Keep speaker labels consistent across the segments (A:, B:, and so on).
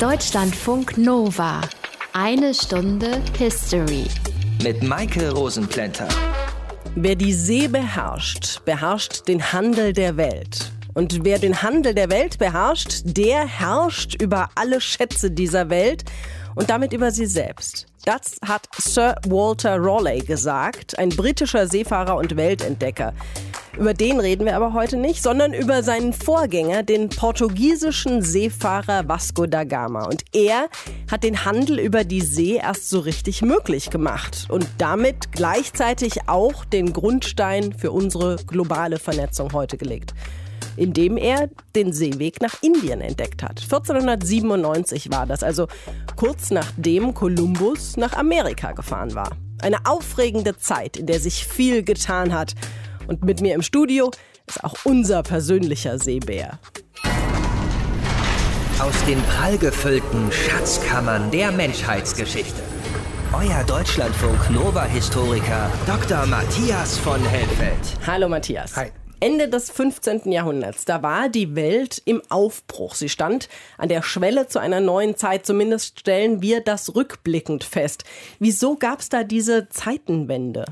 A: Deutschlandfunk Nova. Eine Stunde History.
B: Mit Maike Rosenplanter.
C: Wer die See beherrscht, beherrscht den Handel der Welt. Und wer den Handel der Welt beherrscht, der herrscht über alle Schätze dieser Welt und damit über sie selbst. Das hat Sir Walter Raleigh gesagt, ein britischer Seefahrer und Weltentdecker. Über den reden wir aber heute nicht, sondern über seinen Vorgänger, den portugiesischen Seefahrer Vasco da Gama. Und er hat den Handel über die See erst so richtig möglich gemacht und damit gleichzeitig auch den Grundstein für unsere globale Vernetzung heute gelegt indem er den Seeweg nach Indien entdeckt hat. 1497 war das, also kurz nachdem Kolumbus nach Amerika gefahren war. Eine aufregende Zeit, in der sich viel getan hat. Und mit mir im Studio ist auch unser persönlicher Seebär.
B: Aus den prallgefüllten Schatzkammern der Menschheitsgeschichte. Euer Deutschlandfunk Nova-Historiker Dr. Matthias von Helfeld.
C: Hallo Matthias.
D: Hi.
C: Ende des 15. Jahrhunderts, da war die Welt im Aufbruch. Sie stand an der Schwelle zu einer neuen Zeit. Zumindest stellen wir das rückblickend fest. Wieso gab es da diese Zeitenwende?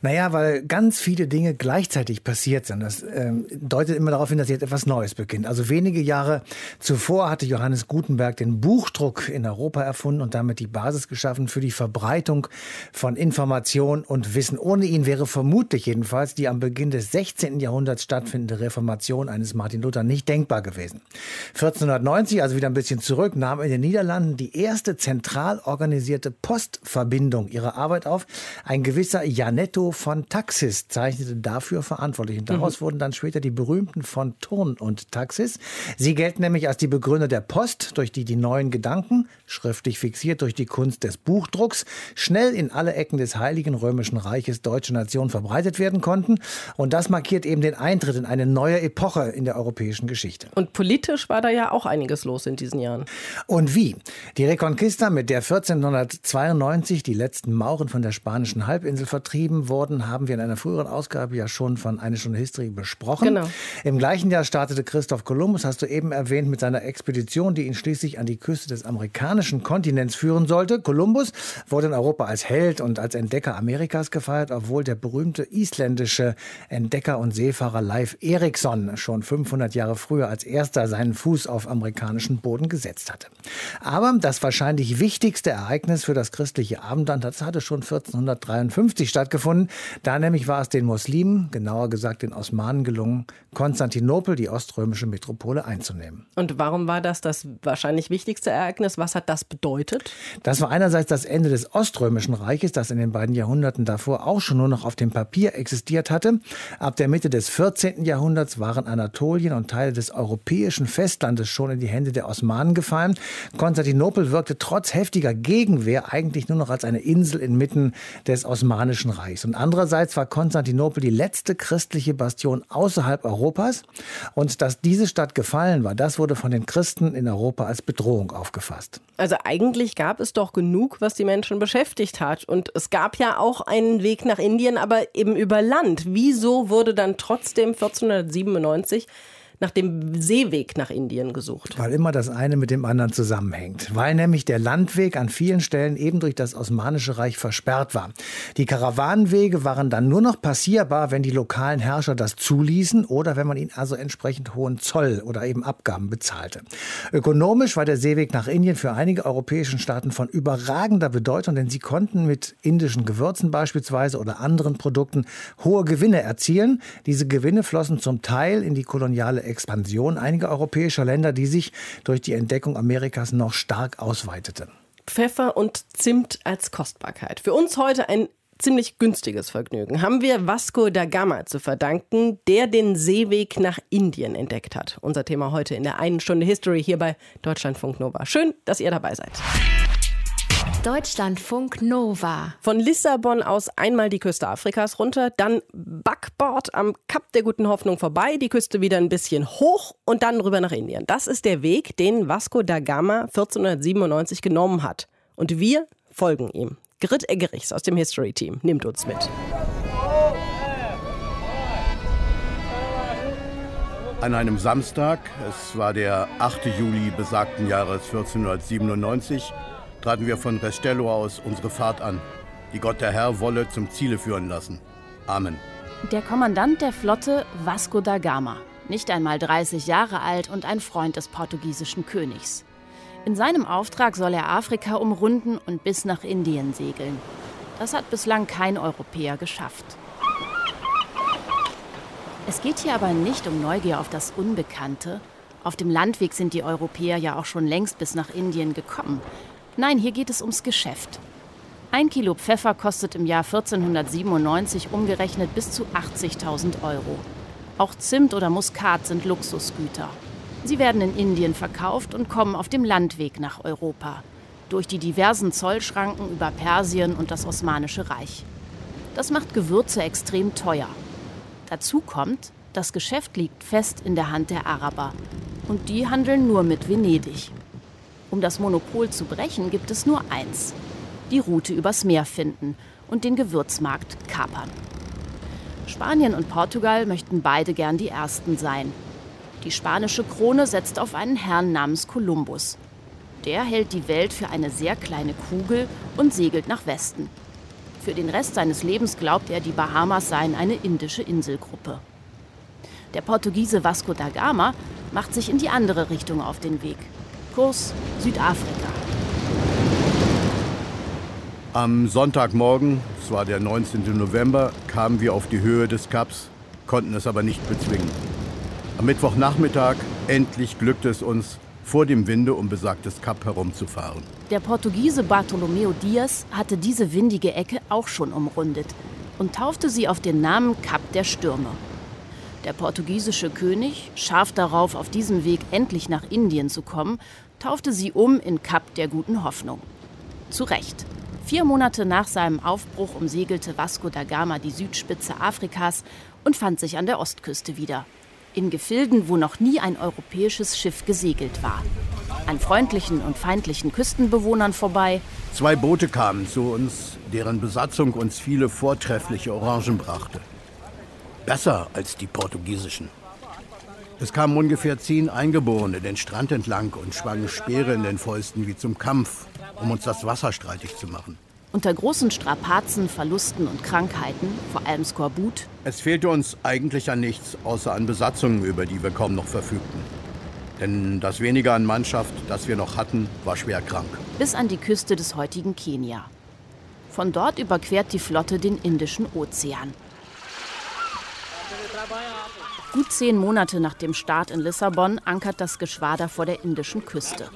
D: Naja, weil ganz viele Dinge gleichzeitig passiert sind. Das ähm, deutet immer darauf hin, dass jetzt etwas Neues beginnt. Also wenige Jahre zuvor hatte Johannes Gutenberg den Buchdruck in Europa erfunden und damit die Basis geschaffen für die Verbreitung von Information und Wissen. Ohne ihn wäre vermutlich jedenfalls die am Beginn des 16. Jahrhunderts Jahrhunderts stattfindende Reformation eines Martin Luther nicht denkbar gewesen. 1490, also wieder ein bisschen zurück, nahm in den Niederlanden die erste zentral organisierte Postverbindung ihre Arbeit auf. Ein gewisser Janetto von Taxis zeichnete dafür verantwortlich. Und daraus mhm. wurden dann später die berühmten von Turn und Taxis. Sie gelten nämlich als die Begründer der Post, durch die die neuen Gedanken, schriftlich fixiert durch die Kunst des Buchdrucks, schnell in alle Ecken des Heiligen Römischen Reiches deutsche Nation verbreitet werden konnten. Und das markiert eben den den Eintritt in eine neue Epoche in der europäischen Geschichte.
C: Und politisch war da ja auch einiges los in diesen Jahren.
D: Und wie? Die Reconquista, mit der 1492 die letzten Mauren von der spanischen Halbinsel vertrieben wurden, haben wir in einer früheren Ausgabe ja schon von Eine Stunde History besprochen.
C: Genau.
D: Im gleichen Jahr startete Christoph Kolumbus, hast du eben erwähnt, mit seiner Expedition, die ihn schließlich an die Küste des amerikanischen Kontinents führen sollte. Kolumbus wurde in Europa als Held und als Entdecker Amerikas gefeiert, obwohl der berühmte isländische Entdecker und Seefahrer Seefahrer Leif Erikson schon 500 Jahre früher als erster seinen Fuß auf amerikanischen Boden gesetzt hatte. Aber das wahrscheinlich wichtigste Ereignis für das christliche Abendland, hatte schon 1453 stattgefunden. Da nämlich war es den Muslimen, genauer gesagt den Osmanen gelungen, Konstantinopel, die oströmische Metropole, einzunehmen.
C: Und warum war das das wahrscheinlich wichtigste Ereignis? Was hat das bedeutet?
D: Das war einerseits das Ende des Oströmischen Reiches, das in den beiden Jahrhunderten davor auch schon nur noch auf dem Papier existiert hatte. Ab der Mitte des 14. Jahrhunderts waren Anatolien und Teile des europäischen Festlandes schon in die Hände der Osmanen gefallen. Konstantinopel wirkte trotz heftiger Gegenwehr eigentlich nur noch als eine Insel inmitten des Osmanischen Reichs. Und andererseits war Konstantinopel die letzte christliche Bastion außerhalb Europas. Und dass diese Stadt gefallen war, das wurde von den Christen in Europa als Bedrohung aufgefasst.
C: Also eigentlich gab es doch genug, was die Menschen beschäftigt hat. Und es gab ja auch einen Weg nach Indien, aber eben über Land. Wieso wurde dann trotzdem trotzdem 1497 nach dem Seeweg nach Indien gesucht.
D: Weil immer das eine mit dem anderen zusammenhängt. Weil nämlich der Landweg an vielen Stellen eben durch das Osmanische Reich versperrt war. Die Karawanenwege waren dann nur noch passierbar, wenn die lokalen Herrscher das zuließen oder wenn man ihnen also entsprechend hohen Zoll oder eben Abgaben bezahlte. Ökonomisch war der Seeweg nach Indien für einige europäischen Staaten von überragender Bedeutung, denn sie konnten mit indischen Gewürzen beispielsweise oder anderen Produkten hohe Gewinne erzielen. Diese Gewinne flossen zum Teil in die koloniale Expansion einiger europäischer Länder, die sich durch die Entdeckung Amerikas noch stark ausweitete.
C: Pfeffer und Zimt als Kostbarkeit. Für uns heute ein ziemlich günstiges Vergnügen. Haben wir Vasco da Gama zu verdanken, der den Seeweg nach Indien entdeckt hat. Unser Thema heute in der einen Stunde History hier bei Deutschlandfunk Nova. Schön, dass ihr dabei seid.
A: Deutschlandfunk Nova.
C: Von Lissabon aus einmal die Küste Afrikas runter, dann Backbord am Kap der Guten Hoffnung vorbei, die Küste wieder ein bisschen hoch und dann rüber nach Indien. Das ist der Weg, den Vasco da Gama 1497 genommen hat. Und wir folgen ihm. Grit Eggerichs aus dem History Team nimmt uns mit.
E: An einem Samstag, es war der 8. Juli besagten Jahres 1497, traten wir von Restello aus unsere Fahrt an, die Gott der Herr wolle zum Ziele führen lassen. Amen.
A: Der Kommandant der Flotte Vasco da Gama, nicht einmal 30 Jahre alt und ein Freund des portugiesischen Königs. In seinem Auftrag soll er Afrika umrunden und bis nach Indien segeln. Das hat bislang kein Europäer geschafft. Es geht hier aber nicht um Neugier auf das Unbekannte. Auf dem Landweg sind die Europäer ja auch schon längst bis nach Indien gekommen. Nein, hier geht es ums Geschäft. Ein Kilo Pfeffer kostet im Jahr 1497 umgerechnet bis zu 80.000 Euro. Auch Zimt oder Muskat sind Luxusgüter. Sie werden in Indien verkauft und kommen auf dem Landweg nach Europa. Durch die diversen Zollschranken über Persien und das Osmanische Reich. Das macht Gewürze extrem teuer. Dazu kommt, das Geschäft liegt fest in der Hand der Araber. Und die handeln nur mit Venedig. Um das Monopol zu brechen, gibt es nur eins. Die Route übers Meer finden und den Gewürzmarkt kapern. Spanien und Portugal möchten beide gern die Ersten sein. Die spanische Krone setzt auf einen Herrn namens Kolumbus. Der hält die Welt für eine sehr kleine Kugel und segelt nach Westen. Für den Rest seines Lebens glaubt er, die Bahamas seien eine indische Inselgruppe. Der Portugiese Vasco da Gama macht sich in die andere Richtung auf den Weg. Kurs Südafrika.
E: Am Sonntagmorgen, es war der 19. November, kamen wir auf die Höhe des Kaps, konnten es aber nicht bezwingen. Am Mittwochnachmittag endlich glückte es uns, vor dem Winde um besagtes Kap herumzufahren.
A: Der Portugiese Bartolomeo Dias hatte diese windige Ecke auch schon umrundet und taufte sie auf den Namen Kap der Stürme. Der portugiesische König, scharf darauf, auf diesem Weg endlich nach Indien zu kommen, taufte sie um in Kap der guten Hoffnung. Zu Recht. Vier Monate nach seinem Aufbruch umsegelte Vasco da Gama die Südspitze Afrikas und fand sich an der Ostküste wieder in Gefilden, wo noch nie ein europäisches Schiff gesegelt war. An freundlichen und feindlichen Küstenbewohnern vorbei.
E: Zwei Boote kamen zu uns, deren Besatzung uns viele vortreffliche Orangen brachte. Besser als die portugiesischen. Es kamen ungefähr zehn Eingeborene den Strand entlang und schwangen Speere in den Fäusten wie zum Kampf, um uns das Wasser streitig zu machen.
A: Unter großen Strapazen, Verlusten und Krankheiten, vor allem Skorbut.
E: Es fehlte uns eigentlich an nichts, außer an Besatzungen, über die wir kaum noch verfügten. Denn das wenige an Mannschaft, das wir noch hatten, war schwer krank.
A: Bis an die Küste des heutigen Kenia. Von dort überquert die Flotte den Indischen Ozean. Gut zehn Monate nach dem Start in Lissabon ankert das Geschwader vor der indischen Küste.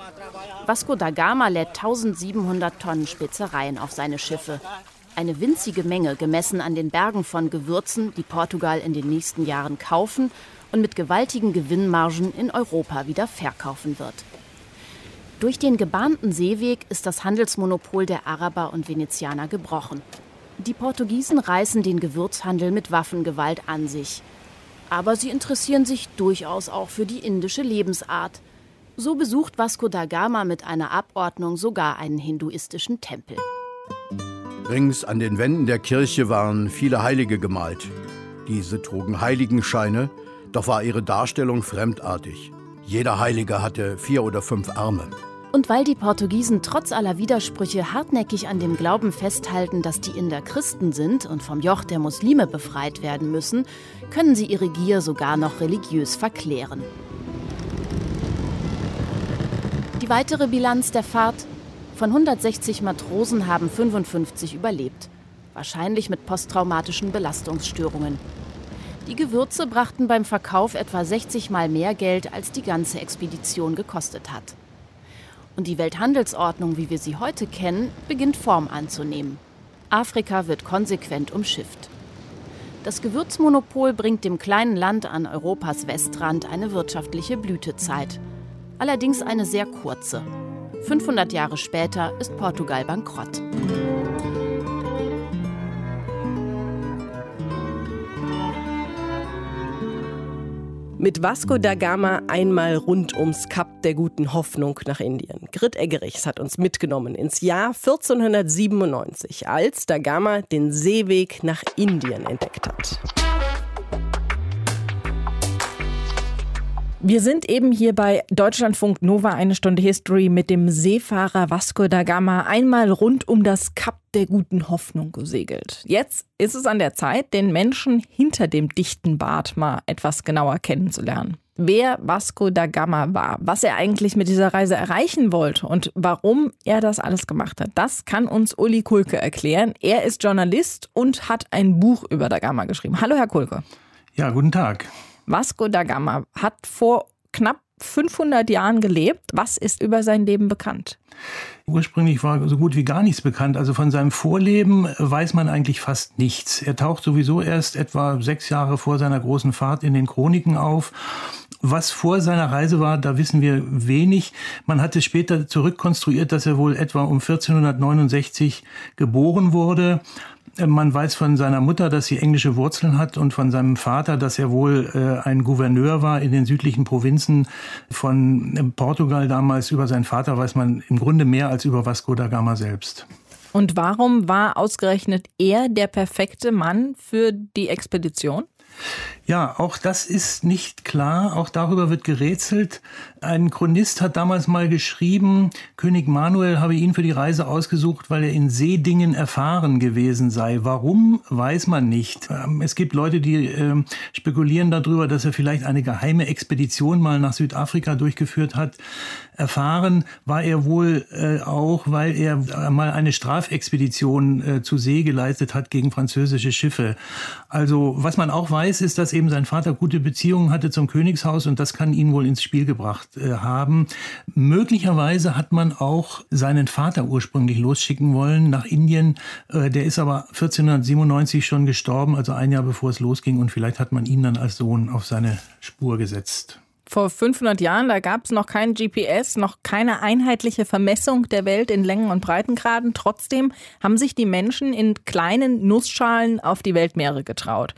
A: Vasco da Gama lädt 1700 Tonnen Spezereien auf seine Schiffe. Eine winzige Menge gemessen an den Bergen von Gewürzen, die Portugal in den nächsten Jahren kaufen und mit gewaltigen Gewinnmargen in Europa wieder verkaufen wird. Durch den gebahnten Seeweg ist das Handelsmonopol der Araber und Venezianer gebrochen. Die Portugiesen reißen den Gewürzhandel mit Waffengewalt an sich. Aber sie interessieren sich durchaus auch für die indische Lebensart. So besucht Vasco da Gama mit einer Abordnung sogar einen hinduistischen Tempel.
E: Rings an den Wänden der Kirche waren viele Heilige gemalt. Diese trugen Heiligenscheine, doch war ihre Darstellung fremdartig. Jeder Heilige hatte vier oder fünf Arme.
A: Und weil die Portugiesen trotz aller Widersprüche hartnäckig an dem Glauben festhalten, dass die Inder Christen sind und vom Joch der Muslime befreit werden müssen, können sie ihre Gier sogar noch religiös verklären. Die weitere Bilanz der Fahrt? Von 160 Matrosen haben 55 überlebt. Wahrscheinlich mit posttraumatischen Belastungsstörungen. Die Gewürze brachten beim Verkauf etwa 60 Mal mehr Geld, als die ganze Expedition gekostet hat. Und die Welthandelsordnung, wie wir sie heute kennen, beginnt Form anzunehmen. Afrika wird konsequent umschifft. Das Gewürzmonopol bringt dem kleinen Land an Europas Westrand eine wirtschaftliche Blütezeit. Allerdings eine sehr kurze. 500 Jahre später ist Portugal bankrott.
C: Mit Vasco da Gama einmal rund ums Kap der guten Hoffnung nach Indien. Grit Eggerichs hat uns mitgenommen ins Jahr 1497, als da Gama den Seeweg nach Indien entdeckt hat.
F: Wir sind eben hier bei Deutschlandfunk Nova eine Stunde History mit dem Seefahrer Vasco da Gama einmal rund um das Kap der guten Hoffnung gesegelt. Jetzt ist es an der Zeit, den Menschen hinter dem dichten Bart mal etwas genauer kennenzulernen. Wer Vasco da Gama war, was er eigentlich mit dieser Reise erreichen wollte und warum er das alles gemacht hat, das kann uns Uli Kulke erklären. Er ist Journalist und hat ein Buch über da Gama geschrieben. Hallo, Herr Kulke.
G: Ja, guten Tag.
F: Vasco da Gama hat vor knapp 500 Jahren gelebt. Was ist über sein Leben bekannt?
G: Ursprünglich war so gut wie gar nichts bekannt. Also von seinem Vorleben weiß man eigentlich fast nichts. Er taucht sowieso erst etwa sechs Jahre vor seiner großen Fahrt in den Chroniken auf. Was vor seiner Reise war, da wissen wir wenig. Man hatte später zurückkonstruiert, dass er wohl etwa um 1469 geboren wurde. Man weiß von seiner Mutter, dass sie englische Wurzeln hat und von seinem Vater, dass er wohl äh, ein Gouverneur war in den südlichen Provinzen von äh, Portugal damals. Über seinen Vater weiß man im Grunde mehr als über Vasco da Gama selbst.
F: Und warum war ausgerechnet er der perfekte Mann für die Expedition?
G: Ja, auch das ist nicht klar. Auch darüber wird gerätselt. Ein Chronist hat damals mal geschrieben, König Manuel habe ihn für die Reise ausgesucht, weil er in Seedingen erfahren gewesen sei. Warum, weiß man nicht. Ähm, es gibt Leute, die äh, spekulieren darüber, dass er vielleicht eine geheime Expedition mal nach Südafrika durchgeführt hat. Erfahren war er wohl äh, auch, weil er äh, mal eine Strafexpedition äh, zu See geleistet hat gegen französische Schiffe. Also was man auch weiß, ist, dass eben sein Vater gute Beziehungen hatte zum Königshaus und das kann ihn wohl ins Spiel gebracht äh, haben. Möglicherweise hat man auch seinen Vater ursprünglich losschicken wollen nach Indien. Äh, der ist aber 1497 schon gestorben, also ein Jahr bevor es losging und vielleicht hat man ihn dann als Sohn auf seine Spur gesetzt
F: vor 500 Jahren, da gab es noch kein GPS, noch keine einheitliche Vermessung der Welt in Längen und Breitengraden. Trotzdem haben sich die Menschen in kleinen Nussschalen auf die Weltmeere getraut.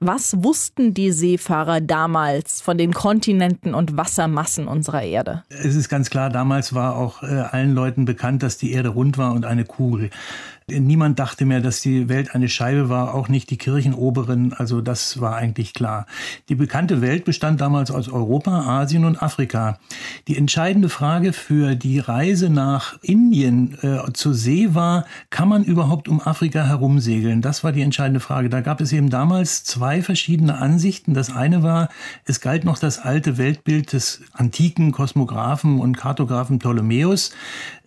F: Was wussten die Seefahrer damals von den Kontinenten und Wassermassen unserer Erde?
G: Es ist ganz klar, damals war auch äh, allen Leuten bekannt, dass die Erde rund war und eine Kugel. Niemand dachte mehr, dass die Welt eine Scheibe war, auch nicht die Kirchenoberen. Also das war eigentlich klar. Die bekannte Welt bestand damals aus Europa, Asien und Afrika. Die entscheidende Frage für die Reise nach Indien äh, zur See war, kann man überhaupt um Afrika herumsegeln? Das war die entscheidende Frage. Da gab es eben damals zwei verschiedene Ansichten. Das eine war, es galt noch das alte Weltbild des antiken Kosmographen und Kartografen Ptolemäus.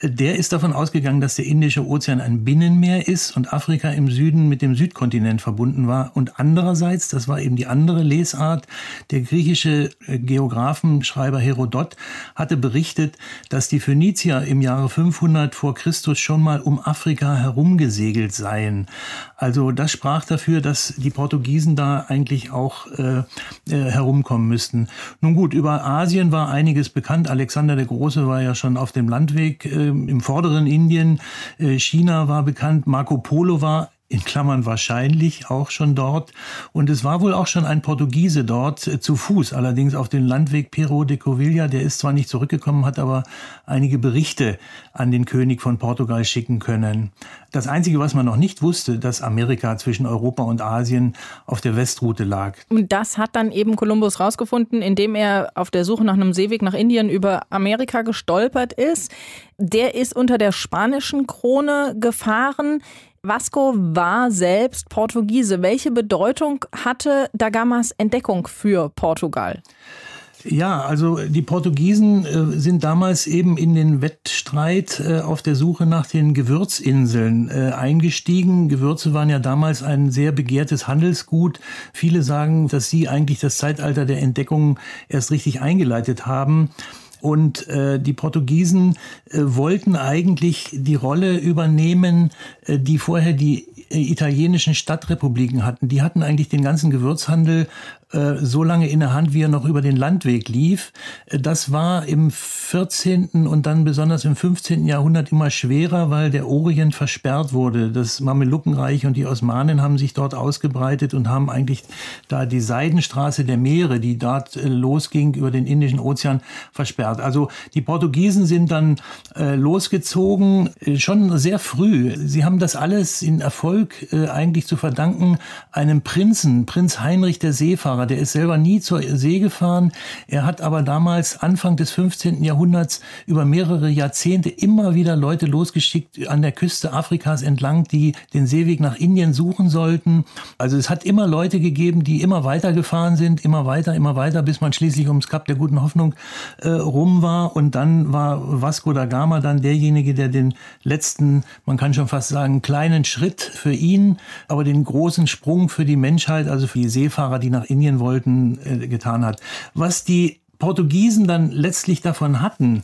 G: Der ist davon ausgegangen, dass der Indische Ozean ein Binnenmeer ist und Afrika im Süden mit dem Südkontinent verbunden war. Und andererseits, das war eben die andere Lesart, der griechische äh, Geographenschreiber Herodot hatte berichtet, dass die Phönizier im Jahre 500 vor Christus schon mal um Afrika herumgesegelt seien. Also das sprach dafür, dass die Portugiesen da eigentlich auch äh, äh, herumkommen müssten. Nun gut, über Asien war einiges bekannt. Alexander der Große war ja schon auf dem Landweg äh, im vorderen Indien. Äh, China war bekannt, Marco Polo war in Klammern wahrscheinlich auch schon dort. Und es war wohl auch schon ein Portugiese dort, äh, zu Fuß, allerdings auf dem Landweg Pero de Covilla. Der ist zwar nicht zurückgekommen, hat aber einige Berichte an den König von Portugal schicken können. Das Einzige, was man noch nicht wusste, dass Amerika zwischen Europa und Asien auf der Westroute lag.
F: Und das hat dann eben Kolumbus rausgefunden, indem er auf der Suche nach einem Seeweg nach Indien über Amerika gestolpert ist. Der ist unter der spanischen Krone gefahren. Vasco war selbst Portugiese. Welche Bedeutung hatte da Gamas Entdeckung für Portugal?
G: Ja, also die Portugiesen äh, sind damals eben in den Wettstreit äh, auf der Suche nach den Gewürzinseln äh, eingestiegen. Gewürze waren ja damals ein sehr begehrtes Handelsgut. Viele sagen, dass sie eigentlich das Zeitalter der Entdeckung erst richtig eingeleitet haben. Und äh, die Portugiesen äh, wollten eigentlich die Rolle übernehmen, äh, die vorher die äh, italienischen Stadtrepubliken hatten. Die hatten eigentlich den ganzen Gewürzhandel so lange in der Hand, wie er noch über den Landweg lief. Äh, das war im 14. und dann besonders im 15. Jahrhundert immer schwerer, weil der Orient versperrt wurde. Das Mamelukenreich und die Osmanen haben sich dort ausgebreitet und haben eigentlich da die Seidenstraße der Meere, die dort äh, losging über den Indischen Ozean, versperrt. Also die Portugiesen sind dann äh, losgezogen, äh, schon sehr früh. Sie haben das alles in Erfolg äh, eigentlich zu verdanken einem Prinzen, Prinz Heinrich der Seefahrer Seefahrer. Der ist selber nie zur See gefahren. Er hat aber damals Anfang des 15. Jahrhunderts über mehrere Jahrzehnte immer wieder Leute losgeschickt an der Küste Afrikas entlang, die den Seeweg nach Indien suchen sollten. Also es hat immer Leute gegeben, die immer weiter gefahren sind, immer weiter, immer weiter, bis man schließlich ums Kap der guten Hoffnung äh, rum war. Und dann war Vasco da Gama dann derjenige, der den letzten, man kann schon fast sagen, kleinen Schritt für ihn, aber den großen Sprung für die Menschheit, also für die Seefahrer, die nach Indien wollten, äh, getan hat. Was die Portugiesen dann letztlich davon hatten,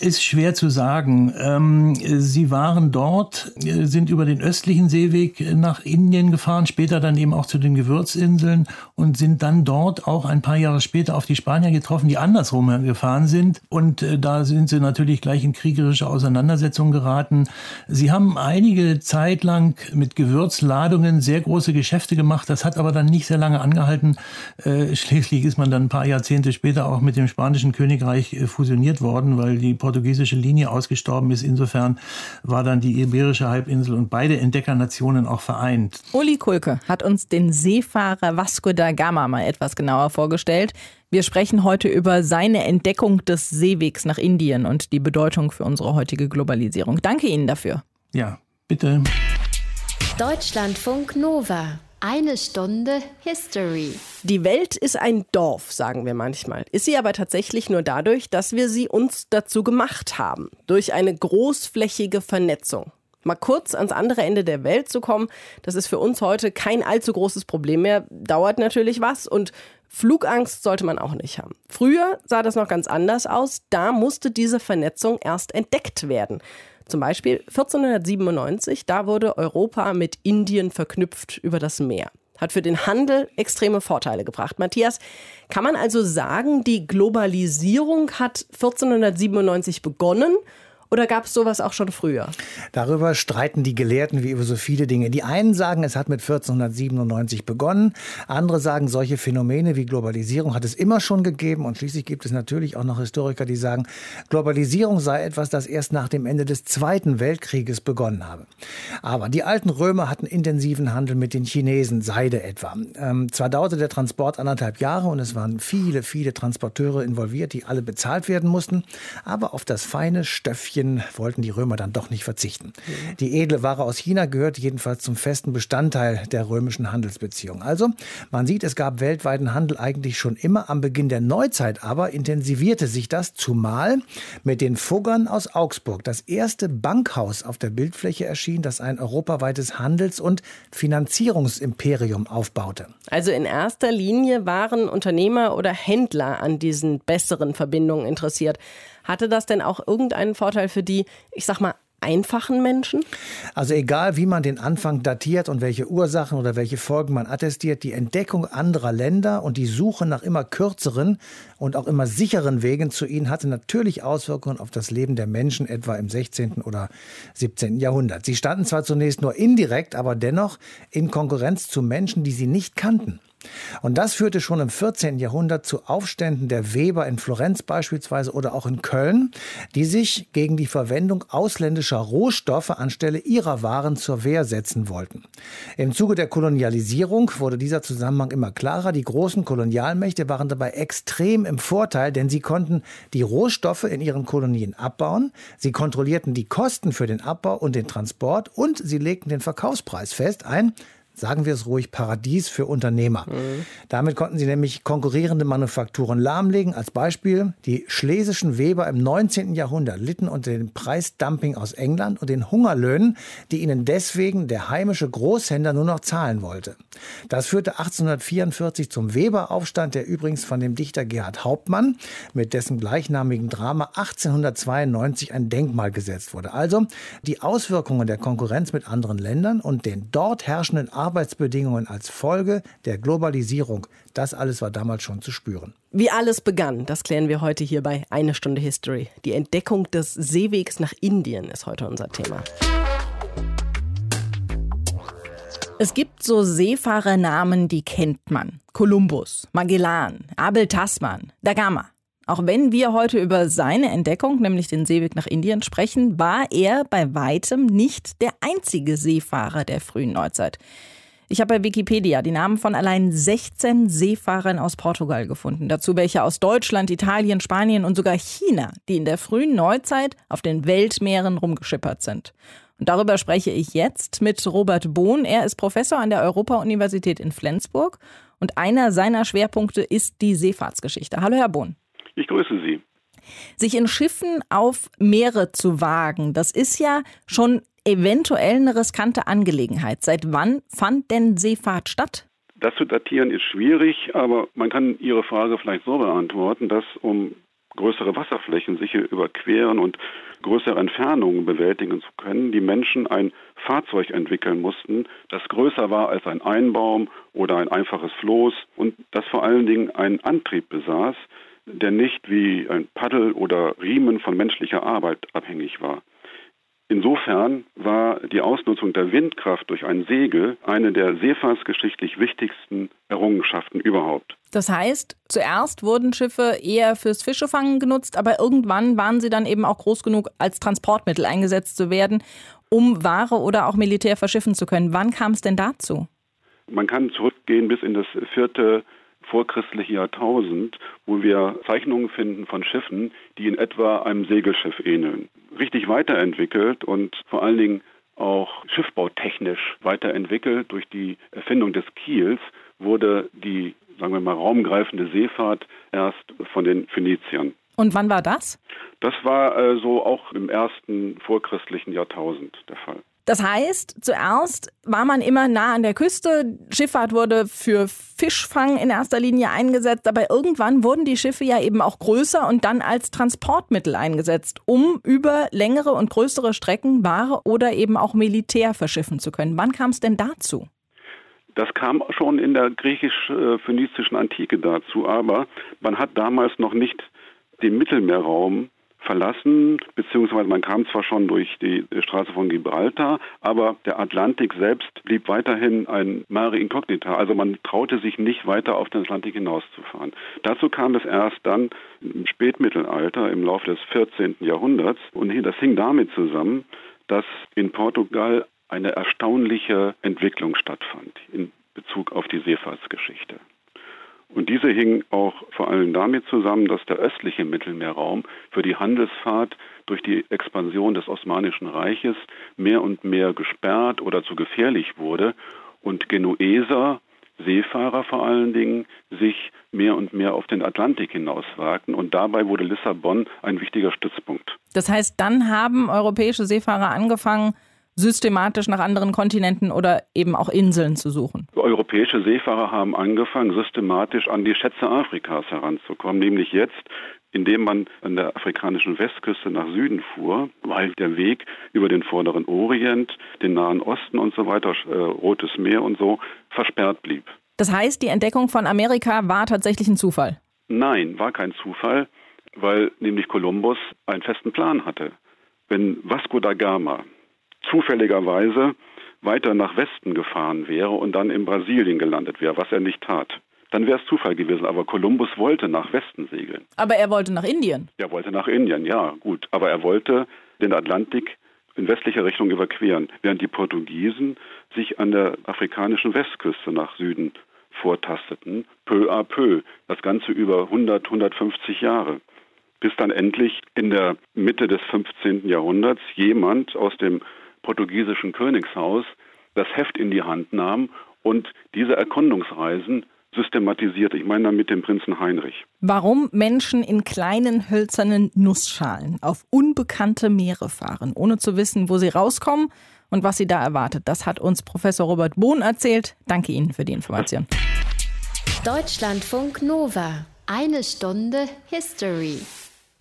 G: ist schwer zu sagen. Ähm, sie waren dort, äh, sind über den östlichen Seeweg nach Indien gefahren, später dann eben auch zu den Gewürzinseln und sind dann dort auch ein paar Jahre später auf die Spanier getroffen, die andersrum gefahren sind. Und äh, da sind sie natürlich gleich in kriegerische Auseinandersetzungen geraten. Sie haben einige Zeit lang mit Gewürzladungen sehr große Geschäfte gemacht. Das hat aber dann nicht sehr lange angehalten. Äh, schließlich ist man dann ein paar Jahrzehnte später auch mit dem spanischen Königreich fusioniert worden, weil die portugiesische Linie ausgestorben ist. Insofern war dann die Iberische Halbinsel und beide Entdeckernationen auch vereint.
F: Uli Kulke hat uns den Seefahrer Vasco da Gama mal etwas genauer vorgestellt. Wir sprechen heute über seine Entdeckung des Seewegs nach Indien und die Bedeutung für unsere heutige Globalisierung. Danke Ihnen dafür.
G: Ja, bitte.
H: Deutschlandfunk Nova. Eine Stunde History.
C: Die Welt ist ein Dorf, sagen wir manchmal. Ist sie aber tatsächlich nur dadurch, dass wir sie uns dazu gemacht haben. Durch eine großflächige Vernetzung. Mal kurz ans andere Ende der Welt zu kommen, das ist für uns heute kein allzu großes Problem mehr. Dauert natürlich was und Flugangst sollte man auch nicht haben. Früher sah das noch ganz anders aus. Da musste diese Vernetzung erst entdeckt werden. Zum Beispiel 1497, da wurde Europa mit Indien verknüpft über das Meer. Hat für den Handel extreme Vorteile gebracht. Matthias, kann man also sagen, die Globalisierung hat 1497 begonnen oder gab es sowas auch schon früher?
D: Darüber streiten die Gelehrten wie über so viele Dinge. Die einen sagen, es hat mit 1497 begonnen. Andere sagen, solche Phänomene wie Globalisierung hat es immer schon gegeben. Und schließlich gibt es natürlich auch noch Historiker, die sagen, Globalisierung sei etwas, das erst nach dem Ende des Zweiten Weltkrieges begonnen habe. Aber die alten Römer hatten intensiven Handel mit den Chinesen, Seide etwa. Ähm, zwar dauerte der Transport anderthalb Jahre und es waren viele, viele Transporteure involviert, die alle bezahlt werden mussten. Aber auf das feine Stöffchen Häppchen wollten die Römer dann doch nicht verzichten. Die edle Ware aus China gehört jedenfalls zum festen Bestandteil der römischen Handelsbeziehung. Also, man sieht, es gab weltweiten Handel eigentlich schon immer. Am Beginn der Neuzeit aber intensivierte sich das, zumal mit den Fuggern aus Augsburg das erste Bankhaus auf der Bildfläche erschien, das ein europaweites Handels- und Finanzierungsimperium aufbaute.
C: Also in erster Linie waren Unternehmer oder Händler an diesen besseren Verbindungen interessiert. Hatte das denn auch irgendeinen Vorteil für die, ich sag mal, einfachen Menschen?
D: Also egal, wie man den Anfang datiert und welche Ursachen oder welche Folgen man attestiert, die Entdeckung anderer Länder und die Suche nach immer kürzeren und auch immer sicheren Wegen zu ihnen hatte natürlich Auswirkungen auf das Leben der Menschen etwa im 16. oder 17. Jahrhundert. Sie standen zwar zunächst nur indirekt, aber dennoch in Konkurrenz zu Menschen, die sie nicht kannten. Und das führte schon im 14. Jahrhundert zu Aufständen der Weber in Florenz beispielsweise oder auch in Köln, die sich gegen die Verwendung ausländischer Rohstoffe anstelle ihrer Waren zur Wehr setzen wollten. Im Zuge der Kolonialisierung wurde dieser Zusammenhang immer klarer. Die großen Kolonialmächte waren dabei extrem im Vorteil, denn sie konnten die Rohstoffe in ihren Kolonien abbauen, sie kontrollierten die Kosten für den Abbau und den Transport und sie legten den Verkaufspreis fest, ein sagen wir es ruhig, Paradies für Unternehmer. Mhm. Damit konnten sie nämlich konkurrierende Manufakturen lahmlegen. Als Beispiel, die schlesischen Weber im 19. Jahrhundert litten unter dem Preisdumping aus England und den Hungerlöhnen, die ihnen deswegen der heimische Großhändler nur noch zahlen wollte. Das führte 1844 zum Weberaufstand, der übrigens von dem Dichter Gerhard Hauptmann mit dessen gleichnamigen Drama 1892 ein Denkmal gesetzt wurde. Also die Auswirkungen der Konkurrenz mit anderen Ländern und den dort herrschenden Arbeitsbedingungen als Folge der Globalisierung. Das alles war damals schon zu spüren.
C: Wie alles begann, das klären wir heute hier bei Eine Stunde History. Die Entdeckung des Seewegs nach Indien ist heute unser Thema. Es gibt so Seefahrernamen, die kennt man. Kolumbus, Magellan, Abel Tasman, Da Gama. Auch wenn wir heute über seine Entdeckung, nämlich den Seeweg nach Indien, sprechen, war er bei weitem nicht der einzige Seefahrer der frühen Neuzeit.
F: Ich habe bei Wikipedia die Namen von allein 16 Seefahrern aus Portugal gefunden. Dazu welche aus Deutschland, Italien, Spanien und sogar China, die in der frühen Neuzeit auf den Weltmeeren rumgeschippert sind. Und darüber spreche ich jetzt mit Robert Bohn. Er ist Professor an der Europa-Universität in Flensburg und einer seiner Schwerpunkte ist die Seefahrtsgeschichte. Hallo, Herr Bohn.
I: Ich grüße Sie.
F: Sich in Schiffen auf Meere zu wagen, das ist ja schon eventuell eine riskante Angelegenheit. Seit wann fand denn Seefahrt statt?
I: Das zu datieren ist schwierig, aber man kann Ihre Frage vielleicht so beantworten, dass um größere Wasserflächen sicher überqueren und größere Entfernungen bewältigen zu können, die Menschen ein Fahrzeug entwickeln mussten, das größer war als ein Einbaum oder ein einfaches Floß und das vor allen Dingen einen Antrieb besaß, der nicht wie ein Paddel oder Riemen von menschlicher Arbeit abhängig war. Insofern war die Ausnutzung der Windkraft durch ein Segel eine der seefahrtsgeschichtlich wichtigsten Errungenschaften überhaupt.
F: Das heißt, zuerst wurden Schiffe eher fürs Fischefangen genutzt, aber irgendwann waren sie dann eben auch groß genug, als Transportmittel eingesetzt zu werden, um Ware oder auch Militär verschiffen zu können. Wann kam es denn dazu?
I: Man kann zurückgehen bis in das vierte vorchristliche Jahrtausend, wo wir Zeichnungen finden von Schiffen, die in etwa einem Segelschiff ähneln. Richtig weiterentwickelt und vor allen Dingen auch schiffbautechnisch weiterentwickelt durch die Erfindung des Kiels wurde die, sagen wir mal, raumgreifende Seefahrt erst von den Phöniziern.
F: Und wann war das?
I: Das war äh, so auch im ersten vorchristlichen Jahrtausend der Fall.
F: Das heißt, zuerst war man immer nah an der Küste. Schifffahrt wurde für Fischfang in erster Linie eingesetzt, aber irgendwann wurden die Schiffe ja eben auch größer und dann als Transportmittel eingesetzt, um über längere und größere Strecken Ware oder eben auch Militär verschiffen zu können. Wann kam es denn dazu?
I: Das kam schon in der griechisch-phönizischen Antike dazu, aber man hat damals noch nicht den Mittelmeerraum verlassen, beziehungsweise man kam zwar schon durch die Straße von Gibraltar, aber der Atlantik selbst blieb weiterhin ein Mare Incognita. Also man traute sich nicht weiter auf den Atlantik hinauszufahren. Dazu kam es erst dann im Spätmittelalter, im Laufe des 14. Jahrhunderts. Und das hing damit zusammen, dass in Portugal eine erstaunliche Entwicklung stattfand in Bezug auf die Seefahrtsgeschichte. Und diese hing auch vor allem damit zusammen, dass der östliche Mittelmeerraum für die Handelsfahrt durch die Expansion des Osmanischen Reiches mehr und mehr gesperrt oder zu gefährlich wurde und Genueser, Seefahrer vor allen Dingen, sich mehr und mehr auf den Atlantik hinauswagten und dabei wurde Lissabon ein wichtiger Stützpunkt.
F: Das heißt, dann haben europäische Seefahrer angefangen, systematisch nach anderen Kontinenten oder eben auch Inseln zu suchen?
I: Europäische Seefahrer haben angefangen, systematisch an die Schätze Afrikas heranzukommen, nämlich jetzt indem man an der afrikanischen Westküste nach Süden fuhr, weil der Weg über den vorderen Orient, den Nahen Osten und so weiter, äh, Rotes Meer und so, versperrt blieb.
F: Das heißt, die Entdeckung von Amerika war tatsächlich ein Zufall?
I: Nein, war kein Zufall, weil nämlich Kolumbus einen festen Plan hatte. Wenn Vasco da Gama zufälligerweise weiter nach Westen gefahren wäre und dann in Brasilien gelandet wäre, was er nicht tat. Dann wäre es Zufall gewesen, aber Kolumbus wollte nach Westen segeln.
F: Aber er wollte nach Indien.
I: Er wollte nach Indien, ja, gut. Aber er wollte den Atlantik in westlicher Richtung überqueren, während die Portugiesen sich an der afrikanischen Westküste nach Süden vortasteten, peu à peu, das Ganze über 100, 150 Jahre bis dann endlich in der Mitte des 15. Jahrhunderts jemand aus dem portugiesischen Königshaus das Heft in die Hand nahm und diese Erkundungsreisen systematisierte. Ich meine damit den Prinzen Heinrich.
F: Warum Menschen in kleinen hölzernen Nussschalen auf unbekannte Meere fahren, ohne zu wissen, wo sie rauskommen und was sie da erwartet, das hat uns Professor Robert Bohn erzählt. Danke Ihnen für die Information.
H: Deutschlandfunk Nova. Eine Stunde History.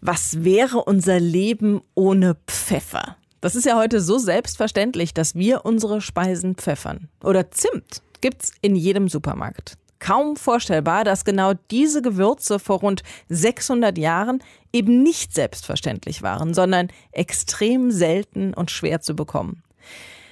F: Was wäre unser Leben ohne Pfeffer? Das ist ja heute so selbstverständlich, dass wir unsere Speisen pfeffern. Oder Zimt gibt's in jedem Supermarkt. Kaum vorstellbar, dass genau diese Gewürze vor rund 600 Jahren eben nicht selbstverständlich waren, sondern extrem selten und schwer zu bekommen.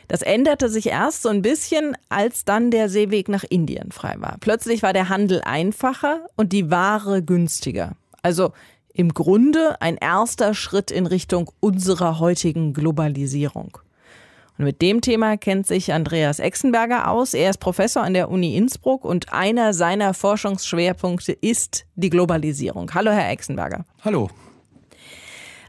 F: Das änderte sich erst so ein bisschen, als dann der Seeweg nach Indien frei war. Plötzlich war der Handel einfacher und die Ware günstiger. Also im Grunde ein erster Schritt in Richtung unserer heutigen Globalisierung. Und mit dem Thema kennt sich Andreas Exenberger aus. Er ist Professor an der Uni Innsbruck und einer seiner Forschungsschwerpunkte ist die Globalisierung. Hallo, Herr Exenberger.
J: Hallo.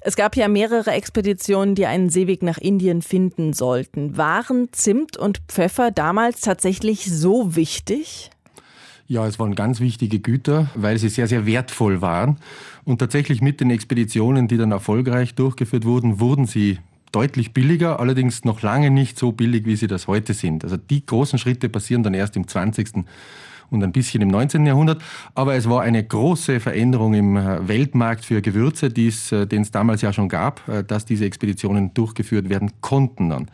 F: Es gab ja mehrere Expeditionen, die einen Seeweg nach Indien finden sollten. Waren Zimt und Pfeffer damals tatsächlich so wichtig?
J: Ja, es waren ganz wichtige Güter, weil sie sehr, sehr wertvoll waren. Und tatsächlich mit den Expeditionen, die dann erfolgreich durchgeführt wurden, wurden sie deutlich billiger, allerdings noch lange nicht so billig, wie sie das heute sind. Also die großen Schritte passieren dann erst im 20. und ein bisschen im 19. Jahrhundert. Aber es war eine große Veränderung im äh, Weltmarkt für Gewürze, äh, den es damals ja schon gab, äh, dass diese Expeditionen durchgeführt werden konnten dann.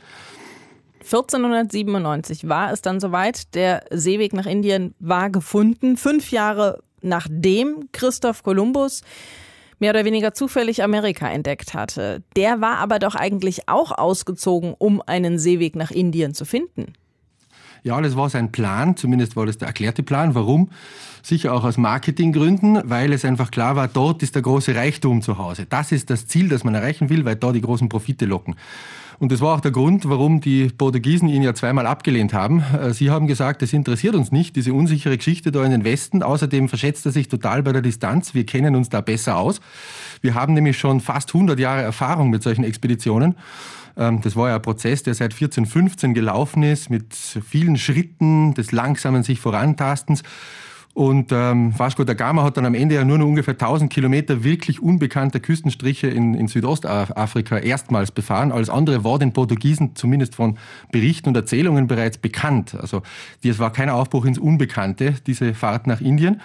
F: 1497 war es dann soweit. Der Seeweg nach Indien war gefunden. Fünf Jahre nachdem Christoph Kolumbus mehr oder weniger zufällig Amerika entdeckt hatte. Der war aber doch eigentlich auch ausgezogen, um einen Seeweg nach Indien zu finden.
J: Ja, das war sein Plan, zumindest war das der erklärte Plan. Warum? Sicher auch aus Marketinggründen, weil es einfach klar war, dort ist der große Reichtum zu Hause. Das ist das Ziel, das man erreichen will, weil da die großen Profite locken. Und das war auch der Grund, warum die Portugiesen ihn ja zweimal abgelehnt haben. Äh, sie haben gesagt, es interessiert uns nicht, diese unsichere Geschichte da in den Westen. Außerdem verschätzt er sich total bei der Distanz. Wir kennen uns da besser aus. Wir haben nämlich schon fast 100 Jahre Erfahrung mit solchen Expeditionen. Ähm, das war ja ein Prozess, der seit 1415 gelaufen ist, mit vielen Schritten des langsamen sich vorantastens. Und ähm, Vasco da Gama hat dann am Ende ja nur noch ungefähr 1000 Kilometer wirklich unbekannte Küstenstriche in, in Südostafrika erstmals befahren. Alles andere war den Portugiesen zumindest von Berichten und Erzählungen bereits bekannt. Also es war kein Aufbruch ins Unbekannte, diese Fahrt nach Indien,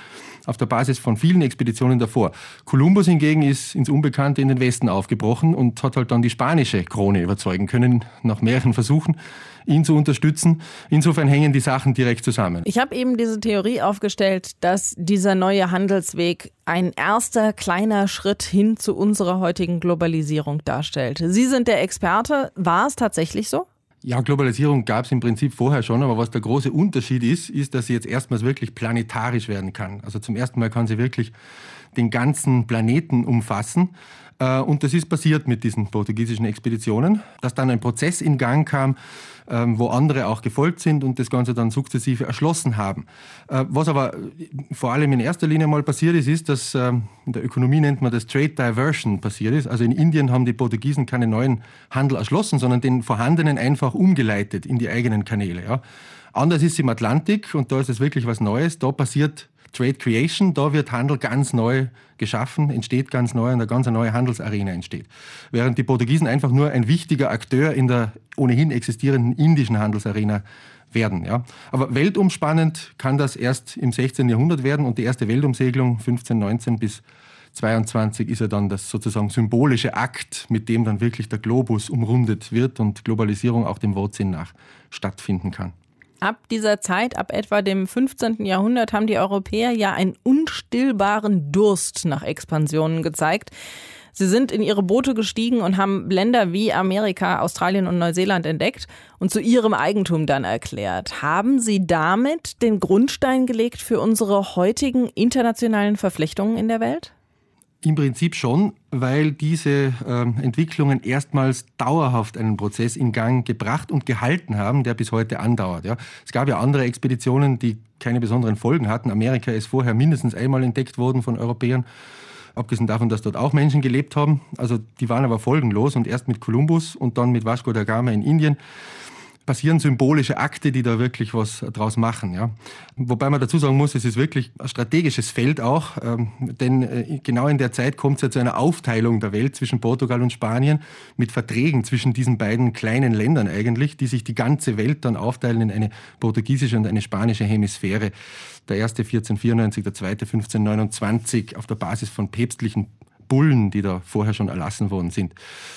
J: auf der Basis von vielen Expeditionen davor. Kolumbus hingegen ist ins Unbekannte in den Westen aufgebrochen und hat halt dann die spanische Krone überzeugen können, nach mehreren Versuchen ihn zu unterstützen. Insofern hängen die Sachen direkt zusammen.
F: Ich habe eben diese Theorie aufgestellt, dass dieser neue Handelsweg ein erster kleiner Schritt hin zu unserer heutigen Globalisierung darstellt. Sie sind der Experte. War es tatsächlich so?
J: Ja, Globalisierung gab es im Prinzip vorher schon, aber was der große Unterschied ist, ist, dass sie jetzt erstmals wirklich planetarisch werden kann. Also zum ersten Mal kann sie wirklich den ganzen Planeten umfassen. Äh, und das ist passiert mit diesen portugiesischen Expeditionen, dass dann ein Prozess in Gang kam, wo andere auch gefolgt sind und das Ganze dann sukzessive erschlossen haben. Äh, was aber vor allem in erster Linie mal passiert ist, ist, dass ähm, in der Ökonomie nennt man das Trade Diversion passiert ist. Also in Indien haben die Portugiesen keinen neuen Handel erschlossen, sondern den vorhandenen einfach umgeleitet in die eigenen Kanäle. Anders ist es im Atlantik und da ist es wirklich was Neues. Da passiert Trade Creation, da wird Handel ganz neu geschaffen, entsteht ganz neu und eine ganz neue Handelsarena entsteht. Während die Portugiesen einfach nur ein wichtiger Akteur in der ohnehin existierenden indischen Handelsarena werden. Ja. Aber weltumspannend kann das erst im 16. Jahrhundert werden und die erste Weltumsegelung 1519 bis 22 ist ja dann das sozusagen symbolische Akt, mit dem dann wirklich der Globus umrundet wird und Globalisierung auch dem Wortsinn nach stattfinden kann.
F: Ab dieser Zeit, ab etwa dem 15. Jahrhundert, haben die Europäer ja einen unstillbaren Durst nach Expansionen gezeigt. Sie sind in ihre Boote gestiegen und haben Länder wie Amerika, Australien und Neuseeland entdeckt und zu ihrem Eigentum dann erklärt. Haben Sie damit den Grundstein gelegt für unsere heutigen internationalen Verflechtungen in der Welt?
J: Im Prinzip schon, weil diese äh, Entwicklungen erstmals dauerhaft einen Prozess in Gang gebracht und gehalten haben, der bis heute andauert. Ja. Es gab ja andere Expeditionen, die keine besonderen Folgen hatten. Amerika ist vorher mindestens einmal entdeckt worden von Europäern, abgesehen davon, dass dort auch Menschen gelebt haben. Also die waren aber folgenlos und erst mit Kolumbus und dann mit Vasco da Gama in Indien passieren symbolische Akte, die da wirklich was draus machen. Ja. Wobei man dazu sagen muss, es ist wirklich ein strategisches Feld auch, ähm, denn äh, genau in der Zeit kommt es ja zu einer Aufteilung der Welt zwischen Portugal und Spanien mit Verträgen zwischen diesen beiden kleinen Ländern eigentlich, die sich die ganze Welt dann aufteilen in eine portugiesische und eine spanische Hemisphäre. Der erste 1494, der zweite 1529 auf der Basis von päpstlichen Bullen, die da vorher schon erlassen worden sind.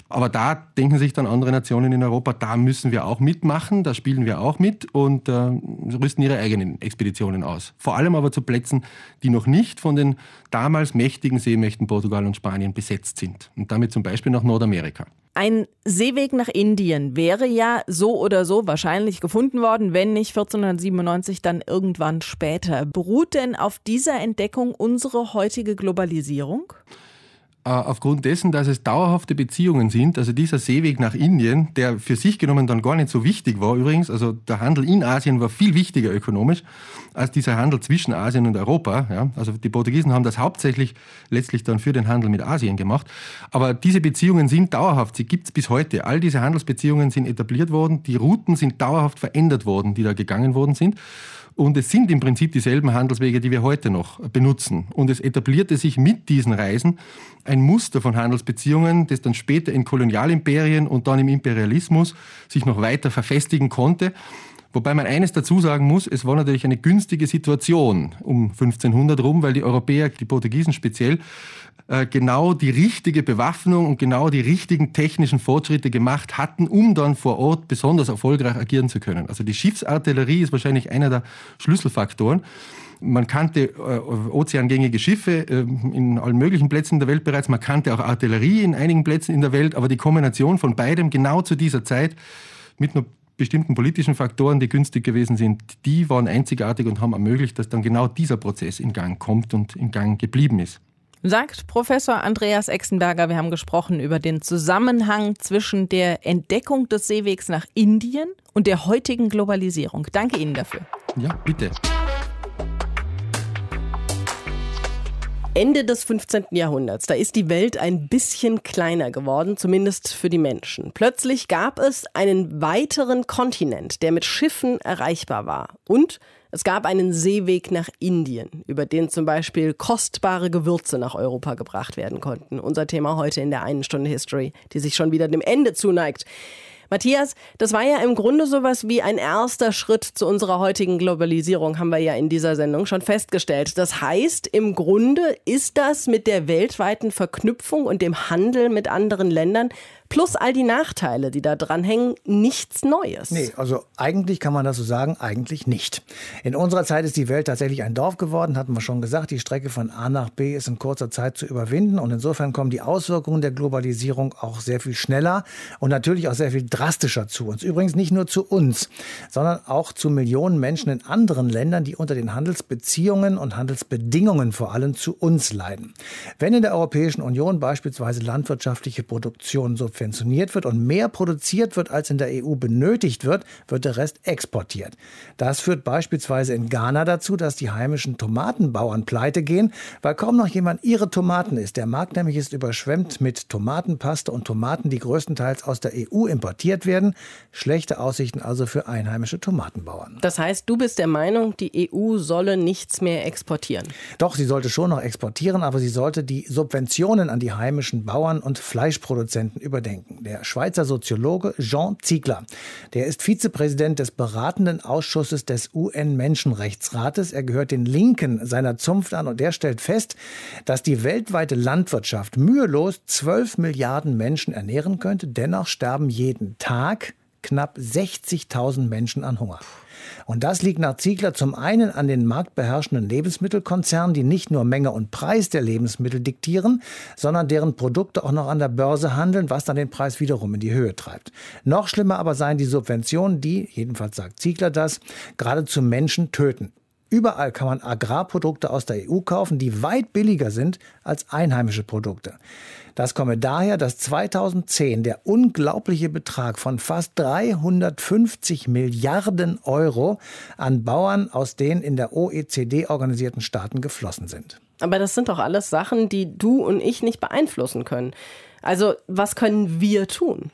J: Aber da denken sich dann andere Nationen in Europa, da müssen wir auch mitmachen, da spielen wir auch mit und äh, rüsten ihre eigenen Expeditionen aus. Vor allem aber zu Plätzen, die noch nicht von den damals mächtigen Seemächten Portugal und Spanien besetzt sind. Und damit zum Beispiel nach Nordamerika.
F: Ein Seeweg nach Indien wäre ja so oder so wahrscheinlich gefunden worden, wenn nicht 1497 dann irgendwann später. Beruht denn auf dieser Entdeckung unsere heutige Globalisierung?
J: Äh, aufgrund dessen, dass es dauerhafte Beziehungen sind. Also dieser Seeweg nach Indien, der für sich genommen dann gar nicht so wichtig war übrigens. Also der Handel in Asien war viel wichtiger ökonomisch als dieser Handel zwischen Asien und Europa. Ja. Also die Portugiesen haben das hauptsächlich letztlich dann für den Handel mit Asien gemacht. Aber diese Beziehungen sind dauerhaft. Sie gibt es bis heute. All diese Handelsbeziehungen sind etabliert worden. Die Routen sind dauerhaft verändert worden, die da gegangen worden sind. Und es sind im Prinzip dieselben Handelswege, die wir heute noch benutzen. Und es etablierte sich mit diesen Reisen ein Muster von Handelsbeziehungen, das dann später in Kolonialimperien und dann im Imperialismus sich noch weiter verfestigen konnte. Wobei man eines dazu sagen muss, es war natürlich eine günstige Situation um 1500 rum, weil die Europäer, die Portugiesen speziell, äh, genau die richtige Bewaffnung und genau die richtigen technischen Fortschritte gemacht hatten, um dann vor Ort besonders erfolgreich agieren zu können. Also die Schiffsartillerie ist wahrscheinlich einer der Schlüsselfaktoren. Man kannte äh, ozeangängige Schiffe äh, in allen möglichen Plätzen der Welt bereits. Man kannte auch Artillerie in einigen Plätzen in der Welt. Aber die Kombination von beidem genau zu dieser Zeit mit nur bestimmten politischen Faktoren, die günstig gewesen sind, die waren einzigartig und haben ermöglicht, dass dann genau dieser Prozess in Gang kommt und in Gang geblieben ist.
F: Sagt Professor Andreas Exenberger, wir haben gesprochen über den Zusammenhang zwischen der Entdeckung des Seewegs nach Indien und der heutigen Globalisierung. Danke Ihnen dafür.
J: Ja, bitte.
C: Ende des 15. Jahrhunderts, da ist die Welt ein bisschen kleiner geworden, zumindest für die Menschen. Plötzlich gab es einen weiteren Kontinent, der mit Schiffen erreichbar war. Und es gab einen Seeweg nach Indien, über den zum Beispiel kostbare Gewürze nach Europa gebracht werden konnten. Unser Thema heute in der einen Stunde History, die sich schon wieder dem Ende zuneigt. Matthias, das war ja im Grunde sowas wie ein erster Schritt zu unserer heutigen Globalisierung, haben wir ja in dieser Sendung schon festgestellt. Das heißt, im Grunde ist das mit der weltweiten Verknüpfung und dem Handel mit anderen Ländern plus all die Nachteile, die da dranhängen, nichts Neues.
D: Nee, also eigentlich kann man das so sagen, eigentlich nicht. In unserer Zeit ist die Welt tatsächlich ein Dorf geworden, hatten wir schon gesagt. Die Strecke von A nach B ist in kurzer Zeit zu überwinden und insofern kommen die Auswirkungen der Globalisierung auch sehr viel schneller und natürlich auch sehr viel drastischer zu uns. Übrigens nicht nur zu uns, sondern auch zu Millionen Menschen in anderen Ländern, die unter den Handelsbeziehungen und Handelsbedingungen vor allem zu uns leiden. Wenn in der Europäischen Union beispielsweise landwirtschaftliche Produktion subventioniert wird und mehr produziert wird, als in der EU benötigt wird, wird der Rest exportiert. Das führt beispielsweise in Ghana dazu, dass die heimischen Tomatenbauern pleite gehen, weil kaum noch jemand ihre Tomaten isst. Der Markt nämlich ist überschwemmt mit Tomatenpaste und Tomaten, die größtenteils aus der EU importiert werden. Schlechte Aussichten also für einheimische Tomatenbauern.
C: Das heißt, du bist der Meinung, die EU solle nichts mehr exportieren?
D: Doch, sie sollte schon noch exportieren, aber sie sollte die Subventionen an die heimischen Bauern und Fleischproduzenten überdenken denken. Der Schweizer Soziologe Jean Ziegler, der ist Vizepräsident des beratenden Ausschusses des UN-Menschenrechtsrates. Er gehört den Linken seiner Zunft an und der stellt fest, dass die weltweite Landwirtschaft mühelos 12 Milliarden Menschen ernähren könnte. Dennoch sterben jeden Tag knapp 60.000 Menschen an Hunger. Und das liegt nach Ziegler zum einen an den marktbeherrschenden Lebensmittelkonzernen, die nicht nur Menge und Preis der Lebensmittel diktieren, sondern deren Produkte auch noch an der Börse handeln, was dann den Preis wiederum in die Höhe treibt. Noch schlimmer aber seien die Subventionen, die, jedenfalls sagt Ziegler das, geradezu Menschen töten. Überall kann man Agrarprodukte aus der EU kaufen, die weit billiger sind als einheimische Produkte. Das komme daher, dass 2010 der unglaubliche Betrag von fast 350 Milliarden Euro an Bauern aus den in der OECD organisierten Staaten geflossen sind.
C: Aber das sind doch alles Sachen, die du und ich nicht beeinflussen können. Also was können wir tun?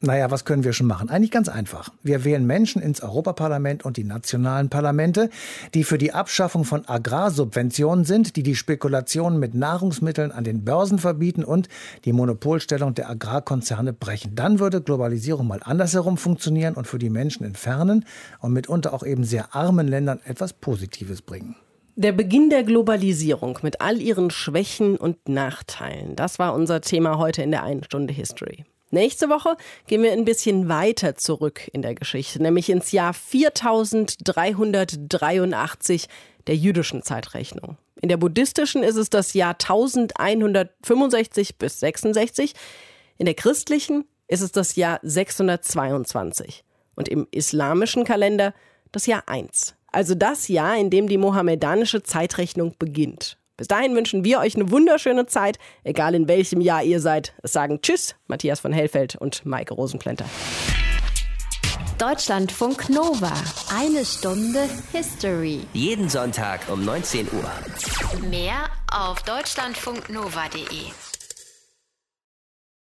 D: Naja, was können wir schon machen? Eigentlich ganz einfach. Wir wählen Menschen ins Europaparlament und die nationalen Parlamente, die für die Abschaffung von Agrarsubventionen sind, die die Spekulationen mit Nahrungsmitteln an den Börsen verbieten und die Monopolstellung der Agrarkonzerne brechen. Dann würde Globalisierung mal andersherum funktionieren und für die Menschen in fernen und mitunter auch eben sehr armen Ländern etwas Positives bringen.
C: Der Beginn der Globalisierung mit all ihren Schwächen und Nachteilen, das war unser Thema heute in der einen Stunde History. Nächste Woche gehen wir ein bisschen weiter zurück in der Geschichte, nämlich ins Jahr 4383 der jüdischen Zeitrechnung. In der buddhistischen ist es das Jahr 1165 bis 66, in der christlichen ist es das Jahr 622 und im islamischen Kalender das Jahr 1 also das Jahr, in dem die mohammedanische Zeitrechnung beginnt. Bis dahin wünschen wir euch eine wunderschöne Zeit, egal in welchem Jahr ihr seid. Es sagen Tschüss, Matthias von Hellfeld und Maike Rosenplenter.
H: Deutschlandfunk Nova. Eine Stunde History.
B: Jeden Sonntag um 19 Uhr.
H: Mehr auf deutschlandfunknova.de.